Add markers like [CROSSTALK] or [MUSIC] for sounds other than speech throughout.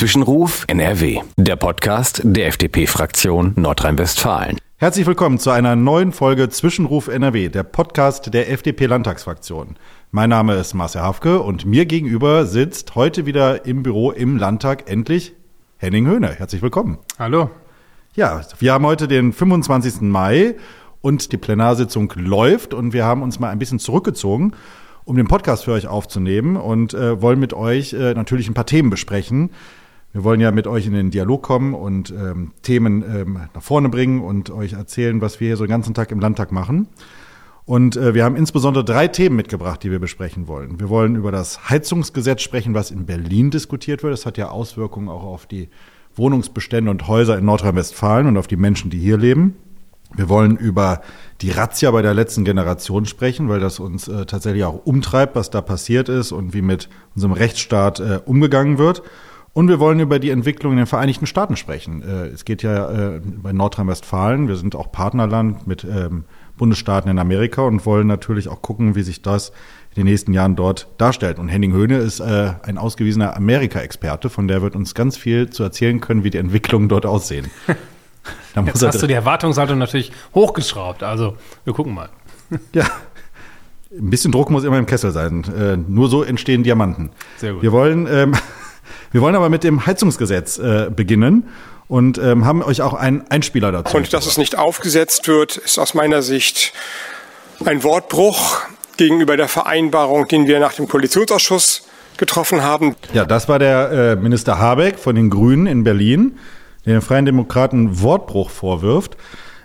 Zwischenruf NRW, der Podcast der FDP-Fraktion Nordrhein-Westfalen. Herzlich willkommen zu einer neuen Folge Zwischenruf NRW, der Podcast der FDP-Landtagsfraktion. Mein Name ist Marcel Hafke und mir gegenüber sitzt heute wieder im Büro im Landtag endlich Henning Höhne. Herzlich willkommen. Hallo. Ja, wir haben heute den 25. Mai und die Plenarsitzung läuft und wir haben uns mal ein bisschen zurückgezogen um den Podcast für euch aufzunehmen und äh, wollen mit euch äh, natürlich ein paar Themen besprechen. Wir wollen ja mit euch in den Dialog kommen und ähm, Themen ähm, nach vorne bringen und euch erzählen, was wir hier so den ganzen Tag im Landtag machen. Und äh, wir haben insbesondere drei Themen mitgebracht, die wir besprechen wollen. Wir wollen über das Heizungsgesetz sprechen, was in Berlin diskutiert wird. Das hat ja Auswirkungen auch auf die Wohnungsbestände und Häuser in Nordrhein-Westfalen und auf die Menschen, die hier leben. Wir wollen über die Razzia bei der letzten Generation sprechen, weil das uns äh, tatsächlich auch umtreibt, was da passiert ist und wie mit unserem Rechtsstaat äh, umgegangen wird. Und wir wollen über die Entwicklung in den Vereinigten Staaten sprechen. Äh, es geht ja äh, bei Nordrhein-Westfalen, wir sind auch Partnerland mit ähm, Bundesstaaten in Amerika und wollen natürlich auch gucken, wie sich das in den nächsten Jahren dort darstellt. Und Henning Höhne ist äh, ein ausgewiesener Amerika-Experte, von der wird uns ganz viel zu erzählen können, wie die Entwicklungen dort aussehen. [LAUGHS] Da Jetzt hast du die Erwartungshaltung natürlich hochgeschraubt. Also wir gucken mal. [LAUGHS] Ja, ein bisschen Druck muss immer im Kessel sein. Nur so entstehen Diamanten. Sehr gut. Wir wollen, ähm, wir wollen aber mit dem Heizungsgesetz äh, beginnen und ähm, haben euch auch einen Einspieler dazu. Und dass es nicht aufgesetzt wird, ist aus meiner Sicht ein Wortbruch gegenüber der Vereinbarung, den wir nach dem Koalitionsausschuss getroffen haben. Ja, das war der äh, Minister Habeck von den Grünen in Berlin der den Freien Demokraten Wortbruch vorwirft.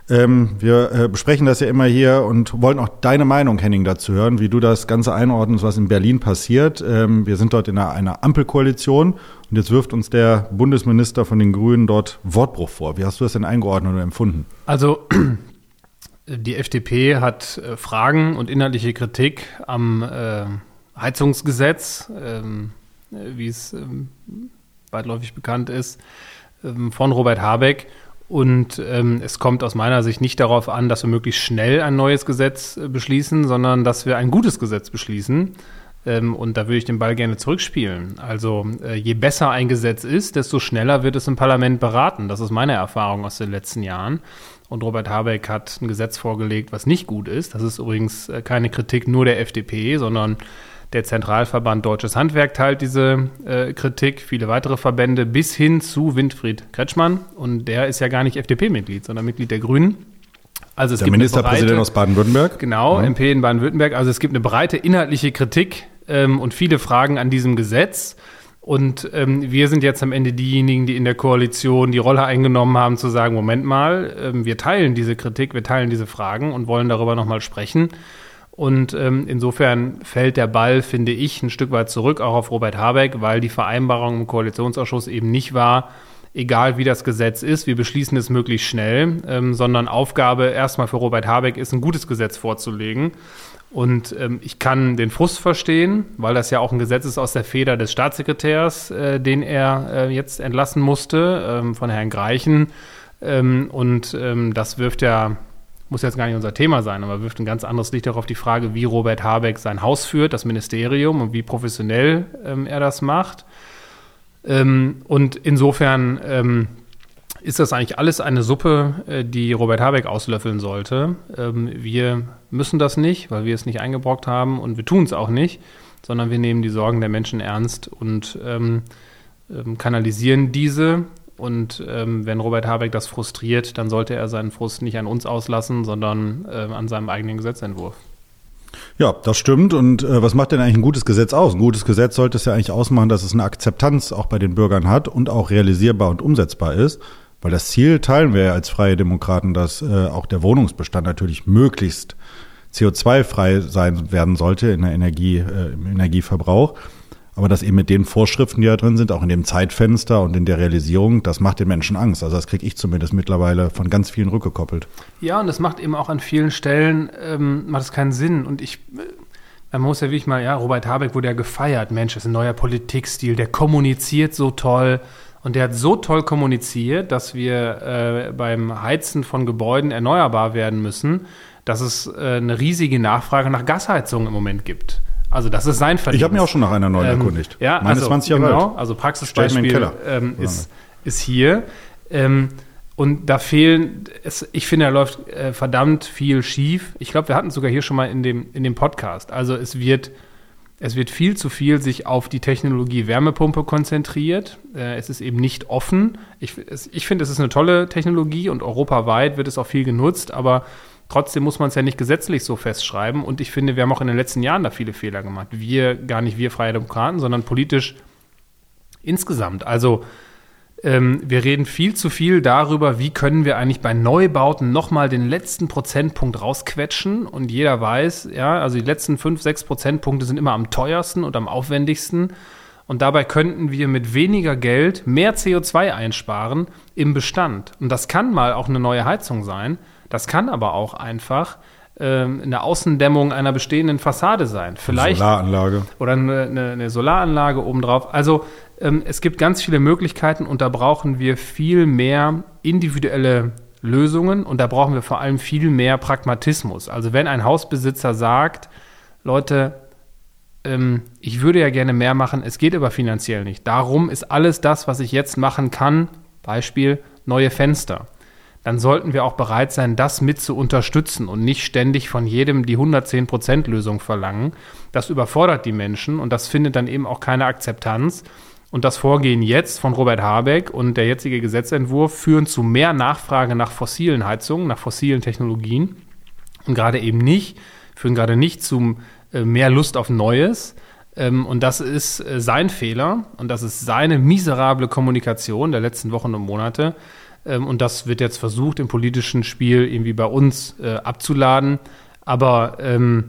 Ähm, wir äh, besprechen das ja immer hier und wollen auch deine Meinung, Henning, dazu hören, wie du das Ganze einordnest, was in Berlin passiert. Ähm, wir sind dort in einer, einer Ampelkoalition und jetzt wirft uns der Bundesminister von den Grünen dort Wortbruch vor. Wie hast du das denn eingeordnet oder empfunden? Also [CLEARS THROAT] die FDP hat äh, Fragen und inhaltliche Kritik am äh, Heizungsgesetz, ähm, wie es ähm, weitläufig bekannt ist ähm, von Robert Habeck. Und ähm, es kommt aus meiner Sicht nicht darauf an, dass wir möglichst schnell ein neues Gesetz äh, beschließen, sondern dass wir ein gutes Gesetz beschließen. Ähm, und da würde ich den Ball gerne zurückspielen. Also äh, je besser ein Gesetz ist, desto schneller wird es im Parlament beraten. Das ist meine Erfahrung aus den letzten Jahren. Und Robert Habeck hat ein Gesetz vorgelegt, was nicht gut ist. Das ist übrigens äh, keine Kritik nur der FDP, sondern der Zentralverband Deutsches Handwerk teilt diese äh, Kritik, viele weitere Verbände bis hin zu Winfried Kretschmann. Und der ist ja gar nicht FDP-Mitglied, sondern Mitglied der Grünen. Also es der gibt Ministerpräsident breite, aus Baden-Württemberg. Genau, ja. MP in Baden-Württemberg. Also es gibt eine breite inhaltliche Kritik ähm, und viele Fragen an diesem Gesetz. Und ähm, wir sind jetzt am Ende diejenigen, die in der Koalition die Rolle eingenommen haben, zu sagen, Moment mal, ähm, wir teilen diese Kritik, wir teilen diese Fragen und wollen darüber nochmal sprechen. Und ähm, insofern fällt der Ball, finde ich, ein Stück weit zurück, auch auf Robert Habeck, weil die Vereinbarung im Koalitionsausschuss eben nicht war, egal wie das Gesetz ist, wir beschließen es möglichst schnell, ähm, sondern Aufgabe erstmal für Robert Habeck ist, ein gutes Gesetz vorzulegen. Und ähm, ich kann den Frust verstehen, weil das ja auch ein Gesetz ist aus der Feder des Staatssekretärs, äh, den er äh, jetzt entlassen musste, ähm, von Herrn Greichen. Ähm, und ähm, das wirft ja muss jetzt gar nicht unser Thema sein, aber wirft ein ganz anderes Licht darauf die Frage, wie Robert Habeck sein Haus führt, das Ministerium und wie professionell ähm, er das macht. Ähm, und insofern ähm, ist das eigentlich alles eine Suppe, äh, die Robert Habeck auslöffeln sollte. Ähm, wir müssen das nicht, weil wir es nicht eingebrockt haben und wir tun es auch nicht, sondern wir nehmen die Sorgen der Menschen ernst und ähm, ähm, kanalisieren diese und ähm, wenn Robert Habeck das frustriert, dann sollte er seinen Frust nicht an uns auslassen, sondern äh, an seinem eigenen Gesetzentwurf. Ja, das stimmt. Und äh, was macht denn eigentlich ein gutes Gesetz aus? Ein gutes Gesetz sollte es ja eigentlich ausmachen, dass es eine Akzeptanz auch bei den Bürgern hat und auch realisierbar und umsetzbar ist. Weil das Ziel teilen wir ja als Freie Demokraten, dass äh, auch der Wohnungsbestand natürlich möglichst CO2-frei sein werden sollte in der Energie, äh, im Energieverbrauch. Aber das eben mit den Vorschriften, die da drin sind, auch in dem Zeitfenster und in der Realisierung, das macht den Menschen Angst. Also das kriege ich zumindest mittlerweile von ganz vielen rückgekoppelt. Ja, und das macht eben auch an vielen Stellen, ähm, macht es keinen Sinn. Und ich, äh, man muss ja wirklich mal, ja, Robert Habeck wurde ja gefeiert. Mensch, das ist ein neuer Politikstil, der kommuniziert so toll. Und der hat so toll kommuniziert, dass wir äh, beim Heizen von Gebäuden erneuerbar werden müssen, dass es äh, eine riesige Nachfrage nach Gasheizung im Moment gibt. Also das ist sein Verdienst. Ich habe mir auch schon nach einer neuen Ähm, erkundigt. Ja, Meine also, ist 20 Jahre genau, alt. also Praxisbeispiel ähm, ist, ist hier. Ähm, und da fehlen, es, ich finde, da läuft äh, verdammt viel schief. Ich glaube, wir hatten es sogar hier schon mal in dem, in dem Podcast. Also es wird, es wird viel zu viel sich auf die Technologie Wärmepumpe konzentriert. Äh, es ist eben nicht offen. Ich, es, ich finde, es ist eine tolle Technologie und europaweit wird es auch viel genutzt, aber trotzdem muss man es ja nicht gesetzlich so festschreiben. Und ich finde, wir haben auch in den letzten Jahren da viele Fehler gemacht. Wir, gar nicht wir Freie Demokraten, sondern politisch insgesamt. Also ähm, wir reden viel zu viel darüber, wie können wir eigentlich bei Neubauten nochmal den letzten Prozentpunkt rausquetschen. Und jeder weiß, ja, also die letzten fünf, sechs Prozentpunkte sind immer am teuersten und am aufwendigsten. Und dabei könnten wir mit weniger Geld mehr CO2 einsparen im Bestand. Und das kann mal auch eine neue Heizung sein. Das kann aber auch einfach ähm, eine Außendämmung einer bestehenden Fassade sein. Vielleicht Solaranlage. oder eine, eine, eine Solaranlage obendrauf. Also ähm, es gibt ganz viele Möglichkeiten und da brauchen wir viel mehr individuelle Lösungen und da brauchen wir vor allem viel mehr Pragmatismus. Also wenn ein Hausbesitzer sagt, Leute, ähm, ich würde ja gerne mehr machen, es geht aber finanziell nicht. Darum ist alles das, was ich jetzt machen kann, Beispiel neue Fenster. Dann sollten wir auch bereit sein, das mit zu unterstützen und nicht ständig von jedem die 110%-Lösung verlangen. Das überfordert die Menschen und das findet dann eben auch keine Akzeptanz. Und das Vorgehen jetzt von Robert Habeck und der jetzige Gesetzentwurf führen zu mehr Nachfrage nach fossilen Heizungen, nach fossilen Technologien und gerade eben nicht, führen gerade nicht zu äh, mehr Lust auf Neues. Ähm, und das ist äh, sein Fehler und das ist seine miserable Kommunikation der letzten Wochen und Monate. Ähm, und das wird jetzt versucht, im politischen Spiel irgendwie bei uns äh, abzuladen. Aber ähm,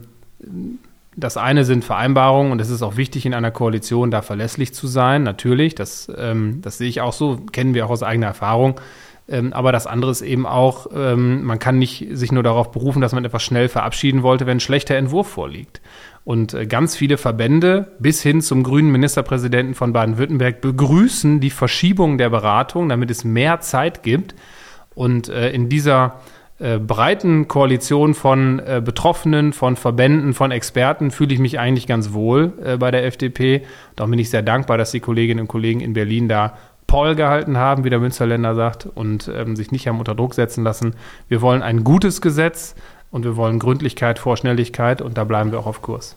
das eine sind Vereinbarungen und es ist auch wichtig in einer Koalition da verlässlich zu sein, natürlich. Das, ähm, das sehe ich auch so, kennen wir auch aus eigener Erfahrung. Ähm, aber das andere ist eben auch, ähm, man kann nicht sich nur darauf berufen, dass man etwas schnell verabschieden wollte, wenn ein schlechter Entwurf vorliegt. Und äh, ganz viele Verbände bis hin zum grünen Ministerpräsidenten von Baden-Württemberg begrüßen die Verschiebung der Beratung, damit es mehr Zeit gibt. Und äh, in dieser äh, breiten Koalition von Betroffenen, von Verbänden, von Experten fühle ich mich eigentlich ganz wohl bei der FDP. Darum bin ich sehr dankbar, dass die Kolleginnen und Kollegen in Berlin da Paul gehalten haben, wie der Münsterländer sagt, und ähm, sich nicht haben unter Druck setzen lassen. Wir wollen ein gutes Gesetz und wir wollen Gründlichkeit vor Schnelligkeit und da bleiben wir auch auf Kurs.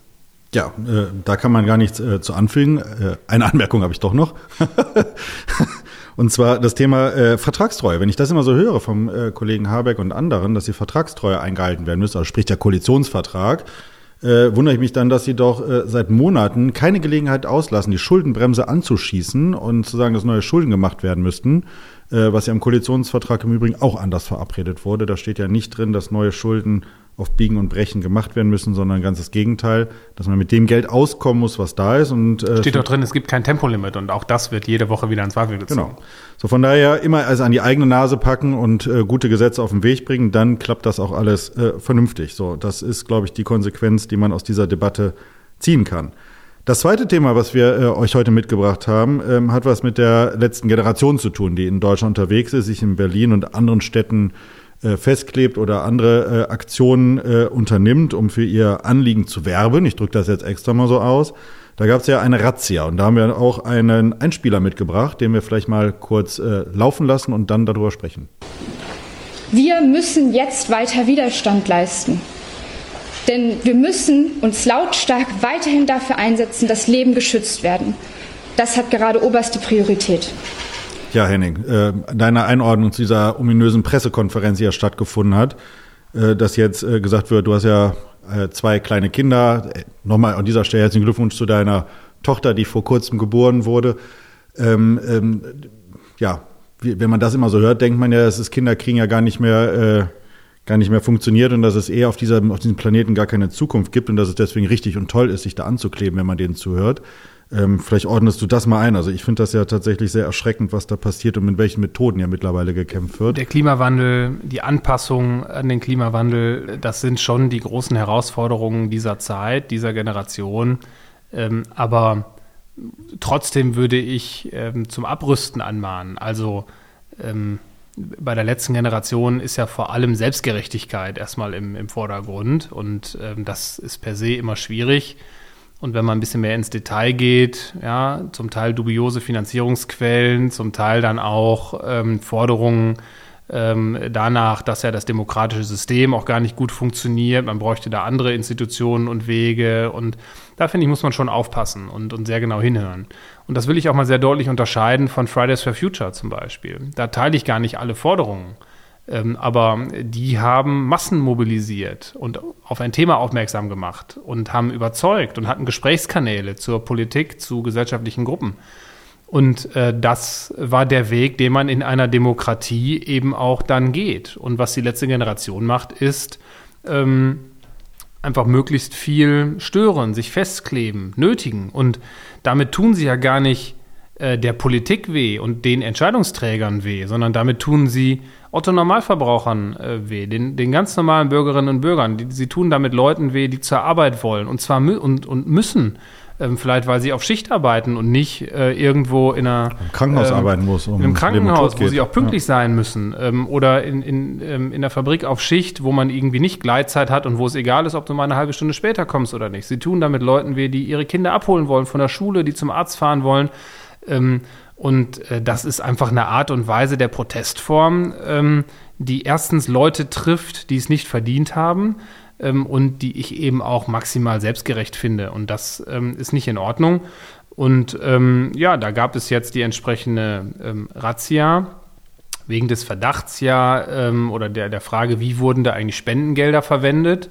Ja, äh, da kann man gar nichts äh, zu anfügen. Äh, eine Anmerkung habe ich doch noch. [LAUGHS] und zwar das Thema äh, Vertragstreue. Wenn ich das immer so höre vom äh, Kollegen Habeck und anderen, dass die Vertragstreue eingehalten werden müsste, also sprich der Koalitionsvertrag, äh, wundere ich mich dann, dass sie doch seit Monaten keine Gelegenheit auslassen, die Schuldenbremse anzuschießen und zu sagen, dass neue Schulden gemacht werden müssten, was ja im Koalitionsvertrag im Übrigen auch anders verabredet wurde. Da steht ja nicht drin, dass neue Schulden auf Biegen und Brechen gemacht werden müssen, sondern ganz das Gegenteil, dass man mit dem Geld auskommen muss, was da ist. Und, äh, Steht doch drin, es gibt kein Tempolimit und auch das wird jede Woche wieder in Zweifel gezogen. Genau. So von daher immer also an die eigene Nase packen und äh, gute Gesetze auf den Weg bringen, dann klappt das auch alles äh, vernünftig. So, das ist, glaube ich, die Konsequenz, die man aus dieser Debatte ziehen kann. Das zweite Thema, was wir äh, euch heute mitgebracht haben, ähm, hat was mit der letzten Generation zu tun, die in Deutschland unterwegs ist, sich in Berlin und anderen Städten äh, festklebt oder andere äh, Aktionen äh, unternimmt, um für ihr Anliegen zu werben. Ich drücke das jetzt extra mal so aus. Da gab es ja eine Razzia und da haben wir auch einen Einspieler mitgebracht, den wir vielleicht mal kurz äh, laufen lassen und dann darüber sprechen. Wir müssen jetzt weiter Widerstand leisten. Denn wir müssen uns lautstark weiterhin dafür einsetzen, dass Leben geschützt werden. Das hat gerade oberste Priorität. Ja, Henning, äh, deine Einordnung zu dieser ominösen Pressekonferenz, die ja stattgefunden hat, äh, dass jetzt äh, gesagt wird, du hast ja zwei kleine Kinder. Nochmal an dieser Stelle herzlichen Glückwunsch zu deiner Tochter, die vor kurzem geboren wurde. Ähm, ähm, ja, wenn man das immer so hört, denkt man ja, dass das Kinderkriegen ja gar nicht mehr gar nicht mehr funktioniert und dass es eher auf, dieser, auf diesem Planeten gar keine Zukunft gibt und dass es deswegen richtig und toll ist, sich da anzukleben, wenn man denen zuhört. Ähm, vielleicht ordnest du das mal ein. Also ich finde das ja tatsächlich sehr erschreckend, was da passiert und mit welchen Methoden ja mittlerweile gekämpft wird. Der Klimawandel, die Anpassung an den Klimawandel, das sind schon die großen Herausforderungen dieser Zeit, dieser Generation. Ähm, aber trotzdem würde ich ähm, zum Abrüsten anmahnen. Also ähm, bei der letzten Generation ist ja vor allem Selbstgerechtigkeit erstmal im, im Vordergrund und ähm, das ist per se immer schwierig. Und wenn man ein bisschen mehr ins Detail geht, ja, zum Teil dubiose Finanzierungsquellen, zum Teil dann auch ähm, Forderungen ähm, danach, dass ja das demokratische System auch gar nicht gut funktioniert. Man bräuchte da andere Institutionen und Wege. Und da finde ich, muss man schon aufpassen und, und sehr genau hinhören. Und das will ich auch mal sehr deutlich unterscheiden von Fridays for Future zum Beispiel. Da teile ich gar nicht alle Forderungen. Ähm, aber die haben Massen mobilisiert und auf ein Thema aufmerksam gemacht und haben überzeugt und hatten Gesprächskanäle zur Politik, zu gesellschaftlichen Gruppen. Und äh, das war der Weg, den man in einer Demokratie eben auch dann geht. Und was die letzte Generation macht, ist ähm, einfach möglichst viel stören, sich festkleben, nötigen. Und damit tun sie ja gar nicht äh, der Politik weh und den Entscheidungsträgern weh, sondern damit tun sie Otto Normalverbrauchern äh, weh, den, den ganz normalen Bürgerinnen und Bürgern. Die, sie tun damit Leuten weh, die zur Arbeit wollen und zwar und, und müssen. Ähm, vielleicht, weil sie auf Schicht arbeiten und nicht äh, irgendwo in einer Im Krankenhaus ähm, arbeiten muss, um in einem Krankenhaus, wo sie auch pünktlich ja. sein müssen ähm, oder in, in, ähm, in der Fabrik auf Schicht, wo man irgendwie nicht Gleitzeit hat und wo es egal ist, ob du mal eine halbe Stunde später kommst oder nicht. Sie tun damit Leuten weh, die ihre Kinder abholen wollen von der Schule, die zum Arzt fahren wollen. Ähm, und äh, das ist einfach eine Art und Weise der Protestform, ähm, die erstens Leute trifft, die es nicht verdient haben ähm, und die ich eben auch maximal selbstgerecht finde. Und das ähm, ist nicht in Ordnung. Und ähm, ja, da gab es jetzt die entsprechende ähm, Razzia wegen des Verdachts ja ähm, oder der, der Frage, wie wurden da eigentlich Spendengelder verwendet.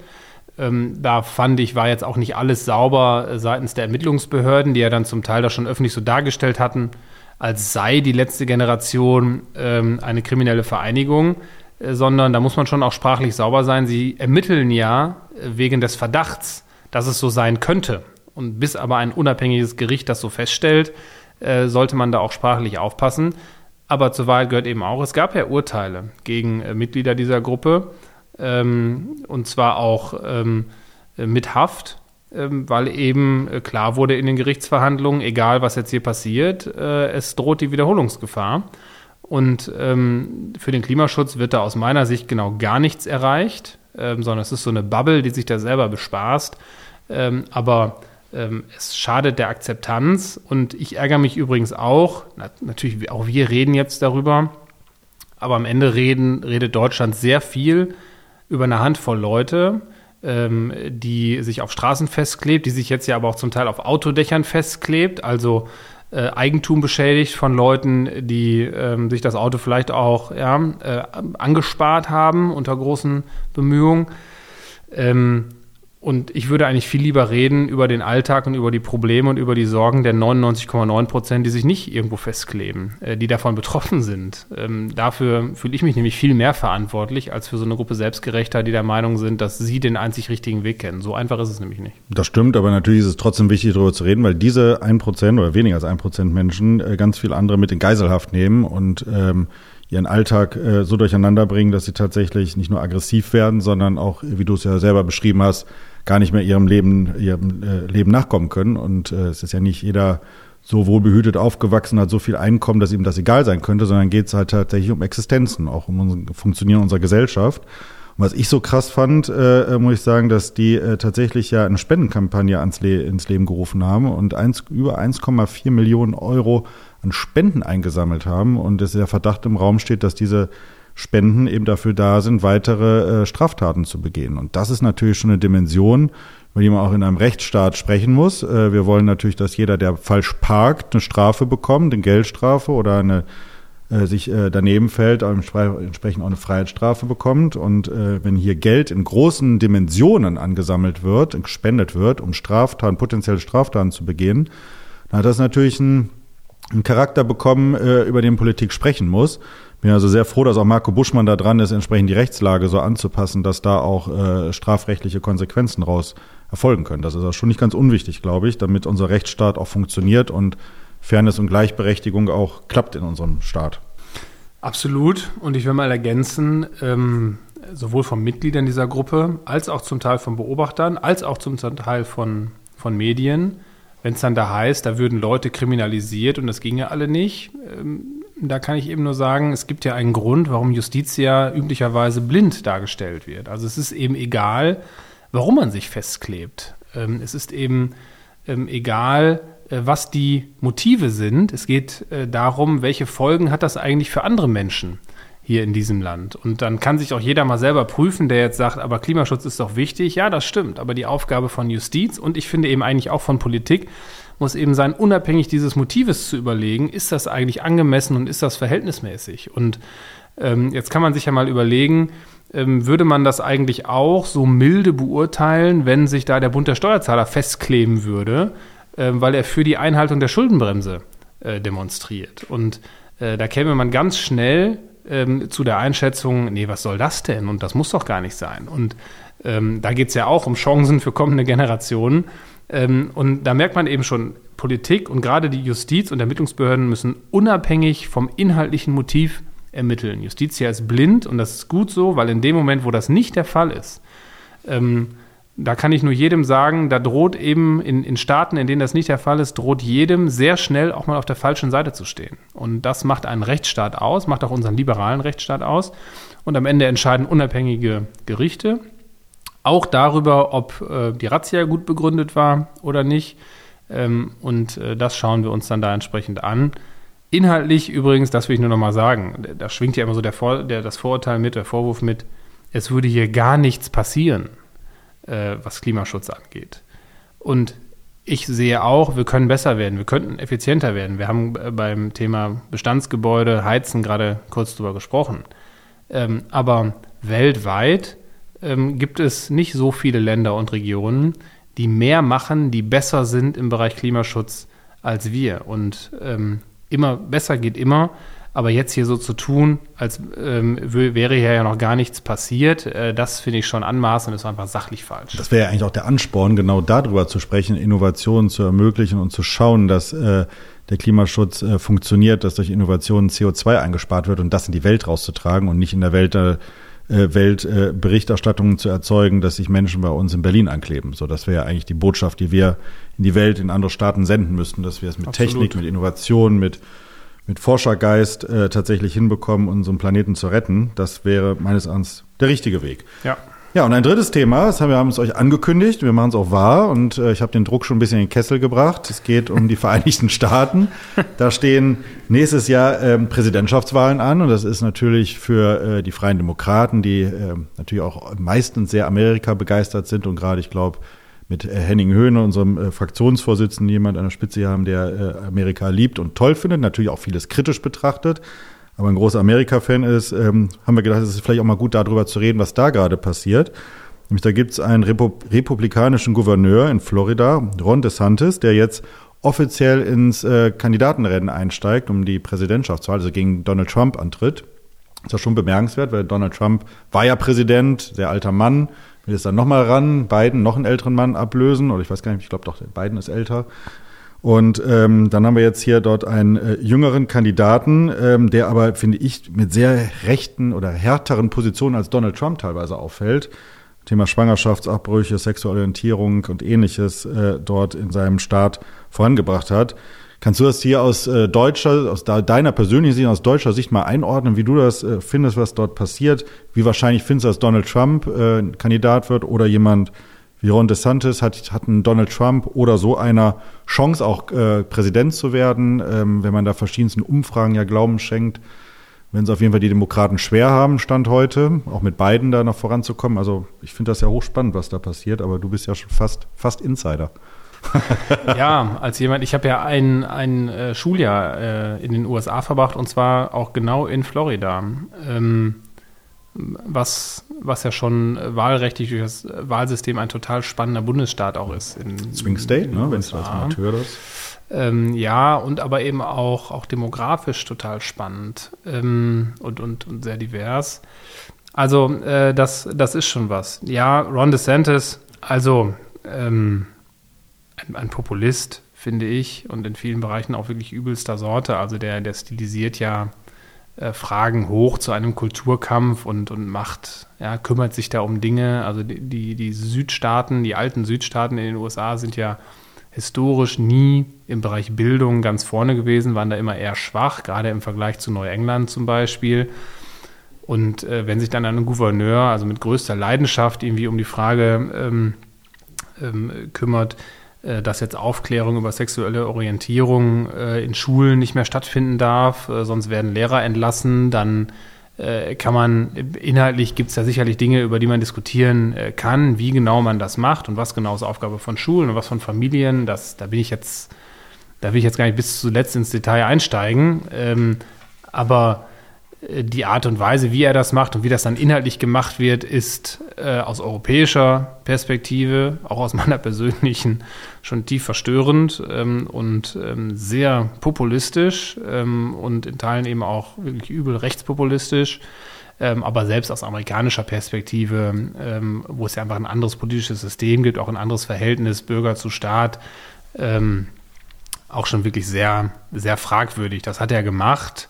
Ähm, da fand ich, war jetzt auch nicht alles sauber äh, seitens der Ermittlungsbehörden, die ja dann zum Teil das schon öffentlich so dargestellt hatten, als sei die letzte Generation eine kriminelle Vereinigung, sondern da muss man schon auch sprachlich sauber sein. Sie ermitteln ja äh, wegen des Verdachts, dass es so sein könnte. Und bis aber ein unabhängiges Gericht das so feststellt, äh, sollte man da auch sprachlich aufpassen. Aber zur Wahrheit gehört eben auch, es gab ja Urteile gegen äh, Mitglieder dieser Gruppe, ähm, und zwar auch ähm, mit Haft ähm, weil eben äh, klar wurde in den Gerichtsverhandlungen, egal was jetzt hier passiert, äh, es droht die Wiederholungsgefahr. Und ähm, für den Klimaschutz wird da aus meiner Sicht genau gar nichts erreicht, ähm, sondern es ist so eine Bubble, die sich da selber bespaßt. Ähm, aber ähm, es schadet der Akzeptanz. Und ich ärgere mich übrigens auch, na, natürlich, auch wir reden jetzt darüber, aber am Ende reden, redet Deutschland sehr viel über eine Handvoll Leute, ähm, die sich auf Straßen festklebt, die sich jetzt ja aber auch zum Teil auf Autodächern festklebt, also äh, Eigentum beschädigt von Leuten, die ähm, sich das Auto vielleicht auch ja, äh, angespart haben unter großen Bemühungen. Ähm, und ich würde eigentlich viel lieber reden über den Alltag und über die Probleme und über die Sorgen der 99,9 Prozent, die sich nicht irgendwo festkleben, äh, die davon betroffen sind. Ähm, dafür fühle ich mich nämlich viel mehr verantwortlich als für so eine Gruppe Selbstgerechter, die der Meinung sind, dass sie den einzig richtigen Weg kennen. So einfach ist es nämlich nicht. Das stimmt, aber natürlich ist es trotzdem wichtig, darüber zu reden, weil diese 1 Prozent oder weniger als 1 Prozent Menschen äh, ganz viel andere mit in Geiselhaft nehmen und ähm, ihren Alltag äh, so durcheinander bringen, dass sie tatsächlich nicht nur aggressiv werden, sondern auch, wie du es ja selber beschrieben hast, gar nicht mehr ihrem Leben, ihrem äh, Leben nachkommen können. Und äh, es ist ja nicht jeder so wohlbehütet aufgewachsen, hat so viel Einkommen, dass ihm das egal sein könnte, sondern geht es halt tatsächlich um Existenzen, auch um unser Funktionieren unserer Gesellschaft. Und was ich so krass fand, äh, muss ich sagen, dass die äh, tatsächlich ja eine Spendenkampagne ans Le ins Leben gerufen haben und eins, über 1,4 Millionen Euro an Spenden eingesammelt haben und es der Verdacht im Raum steht, dass diese Spenden eben dafür da sind, weitere äh, Straftaten zu begehen. Und das ist natürlich schon eine Dimension, über die man auch in einem Rechtsstaat sprechen muss. Äh, wir wollen natürlich, dass jeder, der falsch parkt, eine Strafe bekommt, eine Geldstrafe oder eine äh, sich äh, daneben fällt, entsprechend auch eine Freiheitsstrafe bekommt. Und äh, wenn hier Geld in großen Dimensionen angesammelt wird, gespendet wird, um Straftaten, potenzielle Straftaten zu begehen, dann hat das natürlich einen, einen Charakter bekommen, äh, über den Politik sprechen muss bin also sehr froh, dass auch Marco Buschmann da dran ist, entsprechend die Rechtslage so anzupassen, dass da auch äh, strafrechtliche Konsequenzen raus erfolgen können. Das ist auch schon nicht ganz unwichtig, glaube ich, damit unser Rechtsstaat auch funktioniert und Fairness und Gleichberechtigung auch klappt in unserem Staat. Absolut. Und ich will mal ergänzen, ähm, sowohl von Mitgliedern dieser Gruppe als auch zum Teil von Beobachtern, als auch zum Teil von, von Medien, wenn es dann da heißt, da würden Leute kriminalisiert und das ginge alle nicht. Ähm, da kann ich eben nur sagen, es gibt ja einen Grund, warum Justitia üblicherweise blind dargestellt wird. Also es ist eben egal, warum man sich festklebt. Ähm, es ist eben ähm, egal äh, was die Motive sind. Es geht äh, darum, welche Folgen hat das eigentlich für andere Menschen hier in diesem Land. Und dann kann sich auch jeder mal selber prüfen, der jetzt sagt, aber Klimaschutz ist doch wichtig. Ja, das stimmt. Aber die Aufgabe von Justiz und ich finde eben eigentlich auch von Politik muss eben sein, unabhängig dieses Motives zu überlegen, ist das eigentlich angemessen und ist das verhältnismäßig? Und ähm, jetzt kann man sich ja mal überlegen, ähm, würde man das eigentlich auch so milde beurteilen, wenn sich da der Bund der Steuerzahler festkleben würde, äh, weil er für die Einhaltung der Schuldenbremse äh, demonstriert. Und äh, da käme man ganz schnell ähm, zu der Einschätzung, nee, was soll das denn? Und das muss doch gar nicht sein. Und ähm, da geht es ja auch um Chancen für kommende Generationen. Ähm, und da merkt man eben schon, Politik und gerade die Justiz und Ermittlungsbehörden müssen unabhängig vom inhaltlichen Motiv ermitteln. Justitia ist blind und das ist gut so, weil in dem Moment, wo das nicht der Fall ist, ähm, da kann ich nur jedem sagen, da droht eben in, in Staaten, in denen das nicht der Fall ist, droht jedem sehr schnell auch mal auf der falschen Seite zu stehen. Und das macht einen Rechtsstaat aus, macht auch unseren liberalen Rechtsstaat aus. Und am Ende entscheiden unabhängige Gerichte auch darüber, ob äh, die Razzia gut begründet war oder nicht. Ähm, und äh, das schauen wir uns dann da entsprechend an. Inhaltlich übrigens, das will ich nur noch mal sagen, da schwingt ja immer so der, Vor der das Vorurteil mit, der Vorwurf mit, es würde hier gar nichts passieren äh, was Klimaschutz angeht. Und ich sehe auch, wir können besser werden, wir könnten effizienter werden. Wir haben äh, beim Thema Bestandsgebäude, Heizen gerade kurz drüber gesprochen. Ähm, aber weltweit ähm, gibt es nicht so viele Länder und Regionen, die mehr machen, die besser sind im Bereich Klimaschutz als wir. Und ähm, immer besser geht immer. Aber jetzt hier so zu tun, als ähm, wäre hier ja noch gar nichts passiert, äh, das finde ich schon anmaßend und ist einfach sachlich falsch. Das wäre ja eigentlich auch der Ansporn, genau darüber zu sprechen, Innovationen zu ermöglichen und zu schauen, dass äh, der Klimaschutz äh, funktioniert, dass durch Innovationen CO2 eingespart wird und das in die Welt rauszutragen und nicht in der Welt äh, Welt äh, Berichterstattungen zu erzeugen, dass sich Menschen bei uns in Berlin ankleben. So, das wäre ja eigentlich die Botschaft, die wir in die Welt, in andere Staaten senden müssten, dass wir es mit Absolut. Technik, mit Innovation, mit mit Forschergeist äh, tatsächlich hinbekommen, unseren Planeten zu retten. Das wäre meines Erachtens der richtige Weg. Ja. Ja, und ein drittes Thema, das haben wir haben es euch angekündigt, wir machen es auch wahr und äh, ich habe den Druck schon ein bisschen in den Kessel gebracht. Es geht um die [LAUGHS] Vereinigten Staaten. Da stehen nächstes Jahr ähm, Präsidentschaftswahlen an und das ist natürlich für äh, die Freien Demokraten, die äh, natürlich auch meistens sehr Amerika begeistert sind und gerade, ich glaube, mit äh, Henning Höhne, unserem äh, Fraktionsvorsitzenden, jemand an der Spitze hier haben, der äh, Amerika liebt und toll findet, natürlich auch vieles kritisch betrachtet, aber ein großer Amerika-Fan ist, ähm, haben wir gedacht, es ist vielleicht auch mal gut, darüber zu reden, was da gerade passiert. Nämlich da gibt es einen Repu republikanischen Gouverneur in Florida, Ron DeSantis, der jetzt offiziell ins Kandidatenrennen einsteigt, um die Präsidentschaftswahl, also gegen Donald Trump antritt. Das ist ja schon bemerkenswert, weil Donald Trump war ja Präsident, sehr alter Mann, will jetzt dann nochmal ran, Biden noch einen älteren Mann ablösen, oder ich weiß gar nicht, ich glaube doch, Biden ist älter. Und ähm, dann haben wir jetzt hier dort einen äh, jüngeren Kandidaten, ähm, der aber, finde ich, mit sehr rechten oder härteren Positionen als Donald Trump teilweise auffällt. Thema Schwangerschaftsabbrüche, Sexualorientierung und ähnliches äh, dort in seinem Staat vorangebracht hat. Kannst du das hier aus äh, deutscher, aus deiner persönlichen Sicht, aus deutscher Sicht mal einordnen, wie du das äh, findest, was dort passiert? Wie wahrscheinlich findest du, dass Donald Trump äh, Kandidat wird oder jemand wie Ron DeSantis hat, hat ein Donald Trump oder so einer Chance, auch äh, Präsident zu werden, ähm, wenn man da verschiedensten Umfragen ja Glauben schenkt. Wenn es auf jeden Fall die Demokraten schwer haben, Stand heute, auch mit beiden da noch voranzukommen. Also ich finde das ja hochspannend, was da passiert, aber du bist ja schon fast, fast Insider. [LAUGHS] ja, als jemand, ich habe ja ein, ein äh, Schuljahr äh, in den USA verbracht und zwar auch genau in Florida. Ähm, was, was ja schon wahlrechtlich durch das Wahlsystem ein total spannender Bundesstaat auch ist. In, Swing State, ne, wenn es als Amateur das. Ähm, ja, und aber eben auch, auch demografisch total spannend ähm, und, und, und sehr divers. Also, äh, das, das ist schon was. Ja, Ron DeSantis, also ähm, ein, ein, Populist, finde ich, und in vielen Bereichen auch wirklich übelster Sorte. Also der, der stilisiert ja äh, Fragen hoch zu einem Kulturkampf und, und macht, ja, kümmert sich da um Dinge. Also die, die, Südstaaten, die alten Südstaaten in den USA sind ja historisch nie im Bereich Bildung ganz vorne gewesen, waren da immer eher schwach, gerade im Vergleich zu Neuengland zum Beispiel. Und äh, wenn sich dann ein Gouverneur, also mit größter Leidenschaft, irgendwie um die Frage ähm, ähm, kümmert, dass jetzt Aufklärung über sexuelle Orientierung äh, in Schulen nicht mehr stattfinden darf, äh, sonst werden Lehrer entlassen, dann äh, kann man, inhaltlich gibt es ja sicherlich Dinge, über die man diskutieren äh, kann, wie genau man das macht und was genau ist Aufgabe von Schulen und was von Familien. Das, da bin ich jetzt, da will ich jetzt gar nicht bis zuletzt ins Detail einsteigen. Ähm, aber äh, die Art und Weise, wie er das macht und wie das dann inhaltlich gemacht wird, ist äh, aus europäischer Perspektive, auch aus meiner [LAUGHS] persönlichen, schon tief verstörend ähm, und ähm, sehr populistisch ähm, und in Teilen eben auch wirklich übel rechtspopulistisch. Ähm, aber selbst aus amerikanischer Perspektive, ähm, wo es ja einfach ein anderes politisches System gibt, auch ein anderes Verhältnis Bürger zu Staat, ähm, auch schon wirklich sehr, sehr fragwürdig. Das hat er gemacht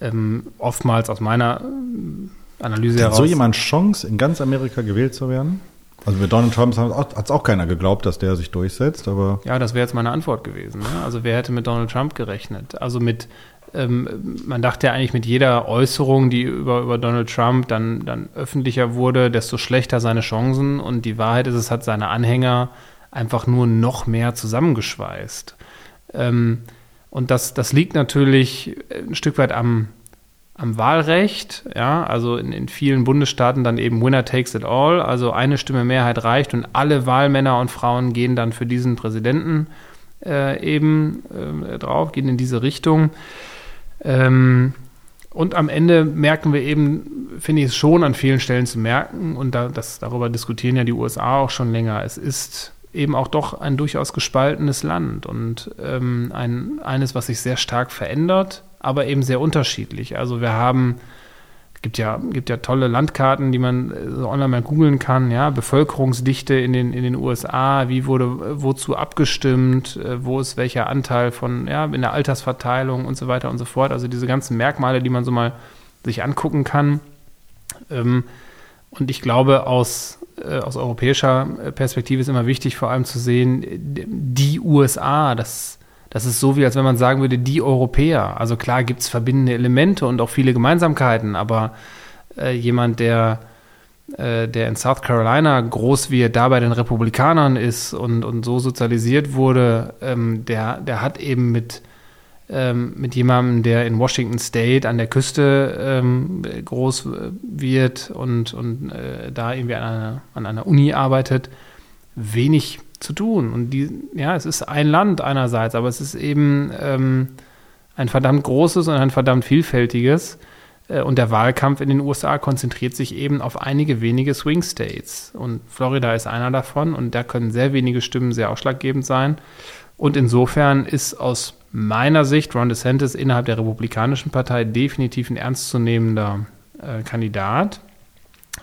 ähm, oftmals aus meiner äh, Analyse Hat heraus. so jemand Chance, in ganz Amerika gewählt zu werden? Also mit Donald Trump hat es auch keiner geglaubt, dass der sich durchsetzt, aber. Ja, das wäre jetzt meine Antwort gewesen. Ne? Also wer hätte mit Donald Trump gerechnet? Also mit, ähm, man dachte ja eigentlich mit jeder Äußerung, die über, über Donald Trump dann, dann öffentlicher wurde, desto schlechter seine Chancen. Und die Wahrheit ist, es hat seine Anhänger einfach nur noch mehr zusammengeschweißt. Ähm, und das, das liegt natürlich ein Stück weit am, am Wahlrecht, ja, also in, in vielen Bundesstaaten dann eben Winner takes it all, also eine Stimme Mehrheit reicht und alle Wahlmänner und Frauen gehen dann für diesen Präsidenten äh, eben äh, drauf, gehen in diese Richtung. Ähm, und am Ende merken wir eben, finde ich es schon an vielen Stellen zu merken, und da, das, darüber diskutieren ja die USA auch schon länger, es ist eben auch doch ein durchaus gespaltenes Land und ähm, ein, eines, was sich sehr stark verändert, aber eben sehr unterschiedlich. Also wir haben, gibt ja, gibt ja tolle Landkarten, die man äh, so online mal googeln kann, ja, Bevölkerungsdichte in den, in den USA, wie wurde wozu abgestimmt, äh, wo ist welcher Anteil von, ja, in der Altersverteilung und so weiter und so fort. Also diese ganzen Merkmale, die man so mal sich angucken kann. Ähm, und ich glaube, aus aus europäischer äh, Perspektive ist immer wichtig, vor allem zu sehen, die USA, das, das ist so wie, als wenn man sagen würde, die Europäer. Also klar gibt es verbindende Elemente und auch viele Gemeinsamkeiten, aber äh, jemand, der, äh, der in South Carolina groß wird, da bei den Republikanern ist und, und so sozialisiert wurde, ähm, der, der hat eben mit ähm, mit jemandem, der in Washington State an der Küste ähm, groß wird und, und äh, da irgendwie an einer, an einer Uni arbeitet, wenig zu tun. Und die, ja, es ist ein Land einerseits, aber es ist eben ähm, ein verdammt großes und ein verdammt vielfältiges. Äh, und der Wahlkampf in den USA konzentriert sich eben auf einige wenige Swing States. Und Florida ist einer davon und da können sehr wenige Stimmen sehr ausschlaggebend sein. Und insofern ist aus meiner Sicht Ron DeSantis innerhalb der Republikanischen Partei definitiv ein ernstzunehmender äh, Kandidat.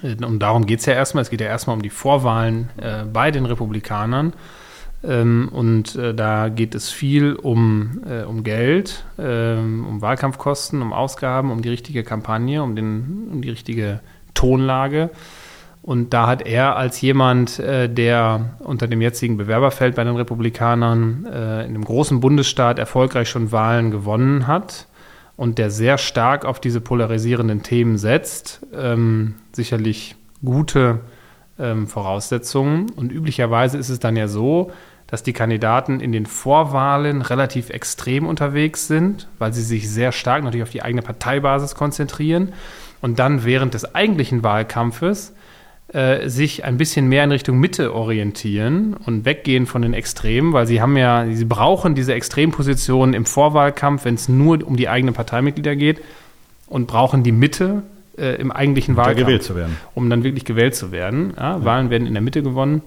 Äh, und darum geht es ja erstmal. Es geht ja erstmal um die Vorwahlen äh, bei den Republikanern. Ähm, und äh, da geht es viel um, äh, um Geld, ähm, um Wahlkampfkosten, um Ausgaben, um die richtige Kampagne, um, den, um die richtige Tonlage. Und da hat er als jemand, äh, der unter dem jetzigen Bewerberfeld bei den Republikanern äh, in einem großen Bundesstaat erfolgreich schon Wahlen gewonnen hat und der sehr stark auf diese polarisierenden Themen setzt, ähm, sicherlich gute ähm, Voraussetzungen. Und üblicherweise ist es dann ja so, dass die Kandidaten in den Vorwahlen relativ extrem unterwegs sind, weil sie sich sehr stark natürlich auf die eigene Parteibasis konzentrieren und dann während des eigentlichen Wahlkampfes äh, sich ein bisschen mehr in Richtung Mitte orientieren und weggehen von den Extremen, weil sie haben ja, sie brauchen diese Extrempositionen im Vorwahlkampf, wenn es nur um die eigenen Parteimitglieder geht und brauchen die Mitte äh, im eigentlichen um Wahlkampf, gewählt zu werden. um dann wirklich gewählt zu werden. Ja, ja. Wahlen werden in der Mitte gewonnen.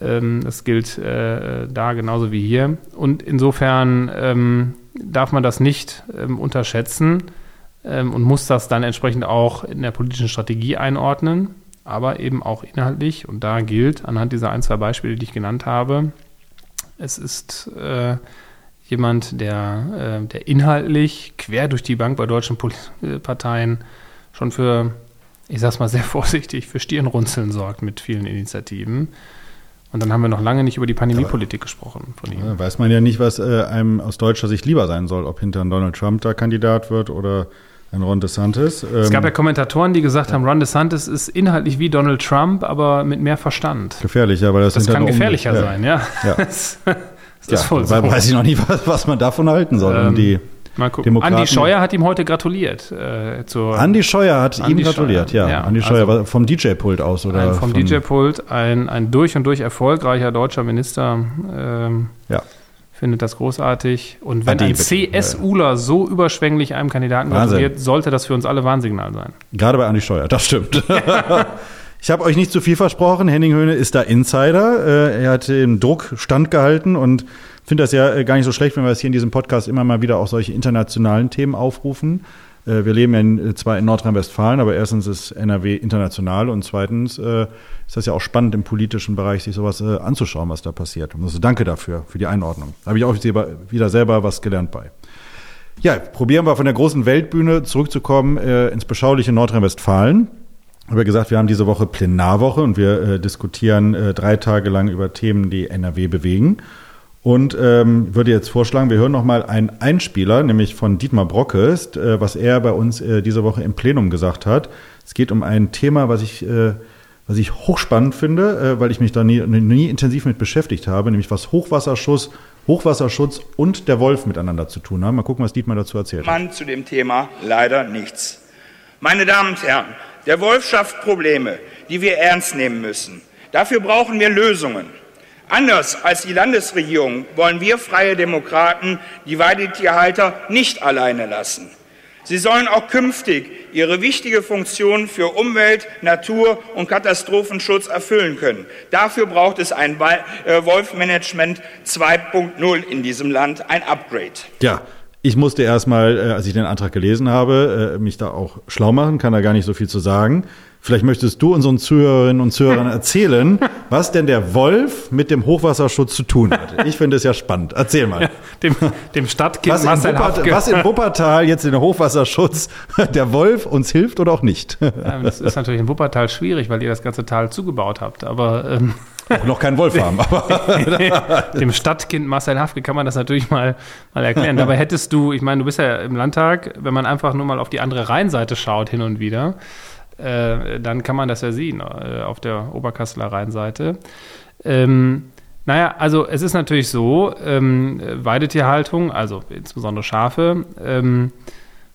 Ähm, das gilt äh, da genauso wie hier. Und insofern ähm, darf man das nicht ähm, unterschätzen ähm, und muss das dann entsprechend auch in der politischen Strategie einordnen aber eben auch inhaltlich. Und da gilt anhand dieser ein, zwei Beispiele, die ich genannt habe, es ist äh, jemand, der, äh, der inhaltlich quer durch die Bank bei deutschen Parteien schon für, ich sag's mal sehr [LAUGHS] vorsichtig, für Stirnrunzeln sorgt mit vielen Initiativen. Und dann haben wir noch lange nicht über die Pandemiepolitik gesprochen von ihm. Weiß man ja nicht, was äh, einem aus deutscher Sicht lieber sein soll, ob hinter Donald Trump da Kandidat wird oder Ein Ron DeSantis. es gab ja Kommentatoren, die gesagt haben, Ron DeSantis ist inhaltlich wie Donald Trump, aber mit mehr Verstand. Gefährlicher, weil das, Das kann gefährlicher um- sein, ja. Ja. [LAUGHS] das, Ja, ist weil so. weiß ich noch nicht, was, was man davon halten soll. Ähm, die Mal gucken. Demokraten- Andi Scheuer hat ihm heute gratuliert. Äh, zur, Andi Scheuer hat ihm Andi gratuliert, Scheuer, ja. ja. Andi Scheuer Also- war vom DJ-Pult aus oder ein, vom DJ-Pult, ein, ein durch und durch erfolgreicher deutscher Minister. Ähm, Ja. Findet das großartig. Und wenn ein. CSUler so überschwänglich einem Kandidaten Wahnsinn. gratuliert, sollte das für uns alle Warnsignal sein. Gerade bei Andi Scheuer, das stimmt. ich habe euch nicht zu viel versprochen. Henning Höhne ist da Insider. Äh, er hat dem Druck standgehalten und finde das ja äh, gar nicht so schlecht, wenn wir es hier in diesem Podcast immer mal wieder auch solche internationalen Themen aufrufen. Äh, Wir leben ja äh, zwar in Nordrhein-Westfalen, aber erstens ist NRW international und zweitens äh, ist das ja auch spannend im politischen Bereich, sich sowas äh, anzuschauen, was da passiert. Also danke dafür, für die Einordnung. Da habe ich auch wieder selber was gelernt bei. Ja, probieren wir von der großen Weltbühne zurückzukommen äh, ins beschauliche Nordrhein-Westfalen. Ich habe gesagt, wir haben diese Woche Plenarwoche und wir äh, diskutieren drei Tage lang über Themen, die NRW bewegen. Und ähm, würde jetzt vorschlagen, wir hören noch mal einen Einspieler, nämlich von Dietmar Brockes, äh, was er bei uns äh, diese Woche im Plenum gesagt hat. Es geht um ein Thema, was ich, äh, was ich hochspannend finde, äh, weil ich mich da nie, nie intensiv mit beschäftigt habe, nämlich was Hochwasserschutz, Hochwasserschutz und der Wolf miteinander zu tun haben. Mal gucken, was Dietmar dazu erzählt. hat. man zu dem Thema leider nichts. Meine Damen und Herren, der Wolf schafft Probleme, die wir ernst nehmen müssen. Dafür brauchen wir Lösungen. Anders als die Landesregierung wollen wir freie Demokraten die Weidetierhalter nicht alleine lassen. Sie sollen auch künftig ihre wichtige Funktion für Umwelt, Natur und Katastrophenschutz erfüllen können. Dafür braucht es ein äh, Wolfmanagement 2.0 in diesem Land, ein Upgrade. Ja, ich musste erstmal, äh, als ich den Antrag gelesen habe, äh, mich da auch schlau machen, kann da gar nicht so viel zu sagen. Vielleicht möchtest du unseren Zuhörerinnen und Zuhörern [LAUGHS] erzählen, was denn der Wolf mit dem Hochwasserschutz zu tun hat. Ich finde es ja spannend. Erzähl mal. Dem, dem Stadtkind Was in, Marcel Hafke. was in Wuppertal jetzt in der Hochwasserschutz [LAUGHS] der Wolf uns hilft oder auch nicht? Ähm, Das ist natürlich in Wuppertal schwierig, weil ihr das ganze Tal zugebaut habt. Aber ähm, Auch noch keinen Wolf haben, aber [LAUGHS] dem Stadtkind Marcel Hafke kann man das natürlich mal, mal erklären. Dabei hättest du, ich meine, du bist ja im Landtag, wenn man einfach nur mal auf die andere Rheinseite schaut hin und wieder, äh, dann kann man das ja sehen äh, auf der Oberkasseler Rheinseite. Ähm, naja, also es ist natürlich so, ähm, Weidetierhaltung, also insbesondere Schafe, ähm,